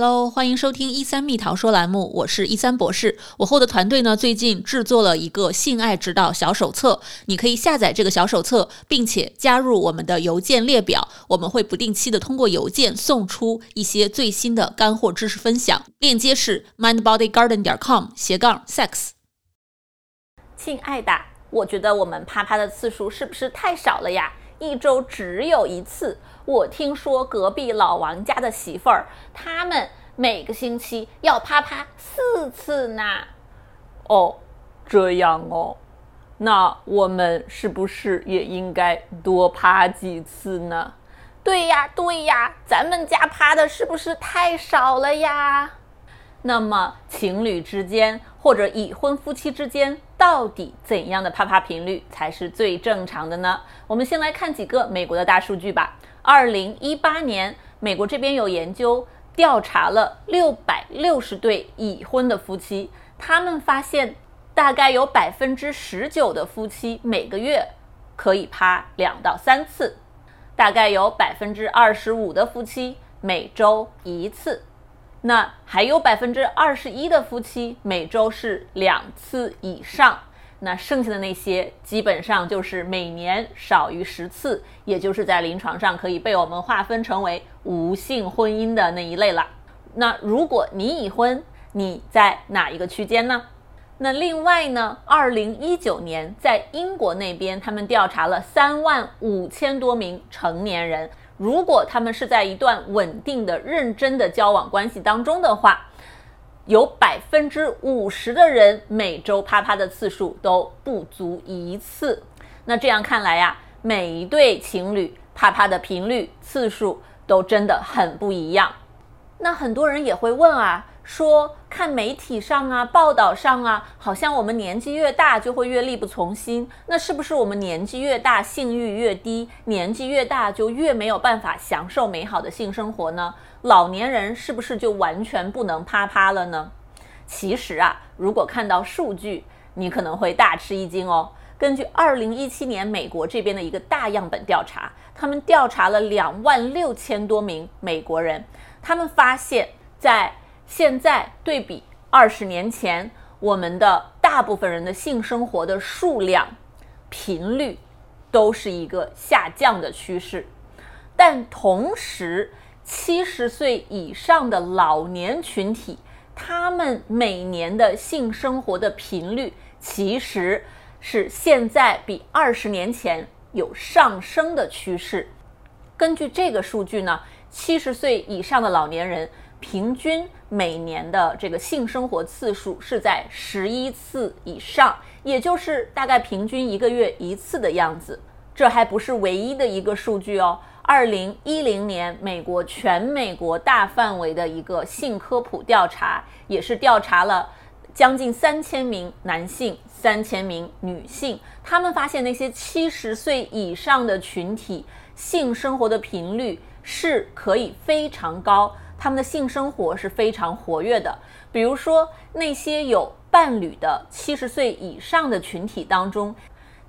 Hello，欢迎收听一三蜜桃说栏目，我是一三博士。我后的团队呢，最近制作了一个性爱指导小手册，你可以下载这个小手册，并且加入我们的邮件列表，我们会不定期的通过邮件送出一些最新的干货知识分享。链接是 mindbodygarden 点 com 斜杠 sex。亲爱的，我觉得我们啪啪的次数是不是太少了呀？一周只有一次。我听说隔壁老王家的媳妇儿，他们每个星期要啪啪四次呢。哦，这样哦，那我们是不是也应该多啪几次呢？对呀，对呀，咱们家趴的是不是太少了呀？那么情侣之间或者已婚夫妻之间，到底怎样的啪啪频率才是最正常的呢？我们先来看几个美国的大数据吧。二零一八年，美国这边有研究调查了六百六十对已婚的夫妻，他们发现大概有百分之十九的夫妻每个月可以啪两到三次，大概有百分之二十五的夫妻每周一次，那还有百分之二十一的夫妻每周是两次以上。那剩下的那些基本上就是每年少于十次，也就是在临床上可以被我们划分成为无性婚姻的那一类了。那如果你已婚，你在哪一个区间呢？那另外呢，二零一九年在英国那边，他们调查了三万五千多名成年人，如果他们是在一段稳定的、认真的交往关系当中的话。有百分之五十的人每周啪啪的次数都不足一次，那这样看来呀，每一对情侣啪啪的频率次数都真的很不一样。那很多人也会问啊。说看媒体上啊，报道上啊，好像我们年纪越大就会越力不从心。那是不是我们年纪越大性欲越低，年纪越大就越没有办法享受美好的性生活呢？老年人是不是就完全不能啪啪了呢？其实啊，如果看到数据，你可能会大吃一惊哦。根据二零一七年美国这边的一个大样本调查，他们调查了两万六千多名美国人，他们发现，在现在对比二十年前，我们的大部分人的性生活的数量、频率都是一个下降的趋势，但同时，七十岁以上的老年群体，他们每年的性生活的频率其实是现在比二十年前有上升的趋势。根据这个数据呢，七十岁以上的老年人。平均每年的这个性生活次数是在十一次以上，也就是大概平均一个月一次的样子。这还不是唯一的一个数据哦。二零一零年，美国全美国大范围的一个性科普调查，也是调查了将近三千名男性、三千名女性，他们发现那些七十岁以上的群体性生活的频率是可以非常高。他们的性生活是非常活跃的，比如说那些有伴侣的七十岁以上的群体当中，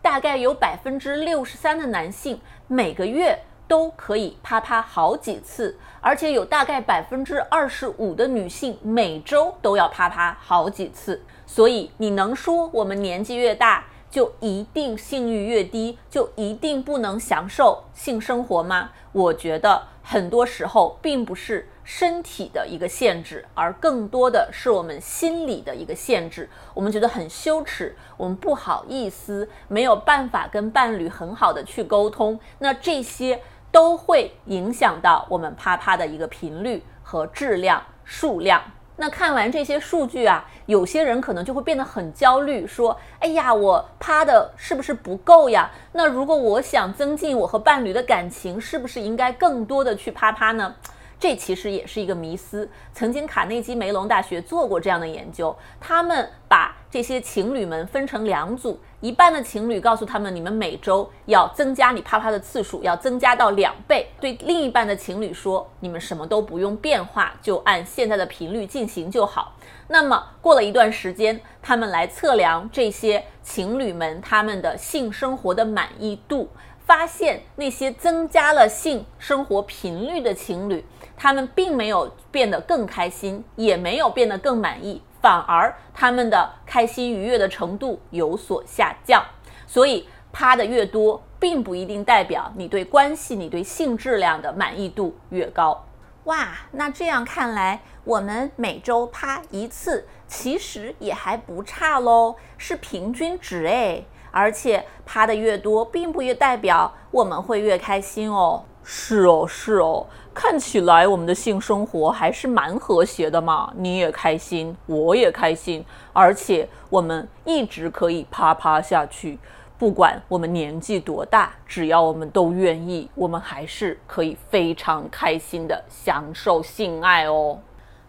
大概有百分之六十三的男性每个月都可以啪啪好几次，而且有大概百分之二十五的女性每周都要啪啪好几次。所以你能说我们年纪越大就一定性欲越低，就一定不能享受性生活吗？我觉得很多时候并不是。身体的一个限制，而更多的是我们心理的一个限制。我们觉得很羞耻，我们不好意思，没有办法跟伴侣很好的去沟通。那这些都会影响到我们啪啪的一个频率和质量、数量。那看完这些数据啊，有些人可能就会变得很焦虑，说：“哎呀，我啪的是不是不够呀？那如果我想增进我和伴侣的感情，是不是应该更多的去啪啪呢？”这其实也是一个迷思。曾经卡内基梅隆大学做过这样的研究，他们把这些情侣们分成两组，一半的情侣告诉他们，你们每周要增加你啪啪的次数，要增加到两倍；对另一半的情侣说，你们什么都不用变化，就按现在的频率进行就好。那么过了一段时间，他们来测量这些情侣们他们的性生活的满意度。发现那些增加了性生活频率的情侣，他们并没有变得更开心，也没有变得更满意，反而他们的开心愉悦的程度有所下降。所以趴的越多，并不一定代表你对关系、你对性质量的满意度越高。哇，那这样看来，我们每周趴一次，其实也还不差喽，是平均值诶。而且趴的越多，并不越代表我们会越开心哦。是哦，是哦，看起来我们的性生活还是蛮和谐的嘛。你也开心，我也开心，而且我们一直可以趴趴下去，不管我们年纪多大，只要我们都愿意，我们还是可以非常开心的享受性爱哦。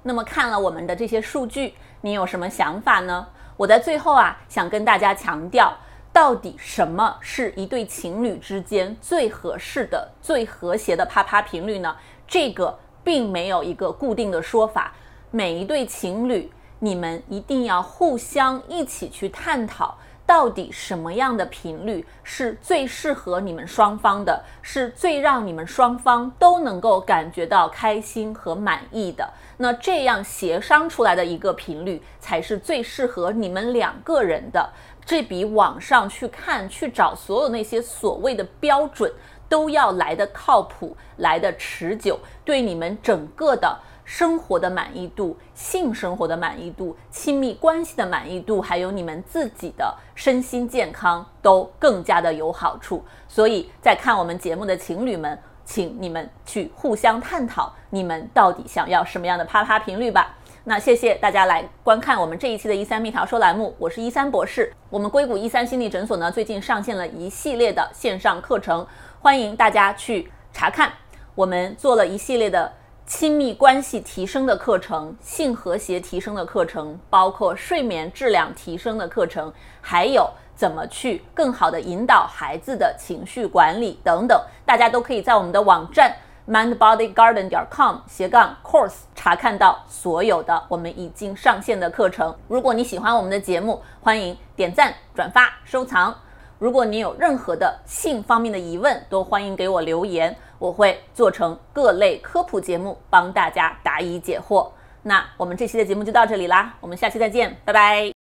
那么看了我们的这些数据，你有什么想法呢？我在最后啊，想跟大家强调。到底什么是一对情侣之间最合适的、最和谐的啪啪频率呢？这个并没有一个固定的说法。每一对情侣，你们一定要互相一起去探讨，到底什么样的频率是最适合你们双方的，是最让你们双方都能够感觉到开心和满意的。那这样协商出来的一个频率，才是最适合你们两个人的。这比网上去看、去找所有那些所谓的标准都要来的靠谱、来的持久，对你们整个的生活的满意度、性生活的满意度、亲密关系的满意度，还有你们自己的身心健康都更加的有好处。所以，在看我们节目的情侣们，请你们去互相探讨，你们到底想要什么样的啪啪频率吧。那谢谢大家来观看我们这一期的“一三蜜桃说”栏目，我是一三博士。我们硅谷一三心理诊所呢，最近上线了一系列的线上课程，欢迎大家去查看。我们做了一系列的亲密关系提升的课程、性和谐提升的课程，包括睡眠质量提升的课程，还有怎么去更好的引导孩子的情绪管理等等，大家都可以在我们的网站。Mindbodygarden 点 com 斜杠 course 查看到所有的我们已经上线的课程。如果你喜欢我们的节目，欢迎点赞、转发、收藏。如果你有任何的性方面的疑问，都欢迎给我留言，我会做成各类科普节目，帮大家答疑解惑。那我们这期的节目就到这里啦，我们下期再见，拜拜。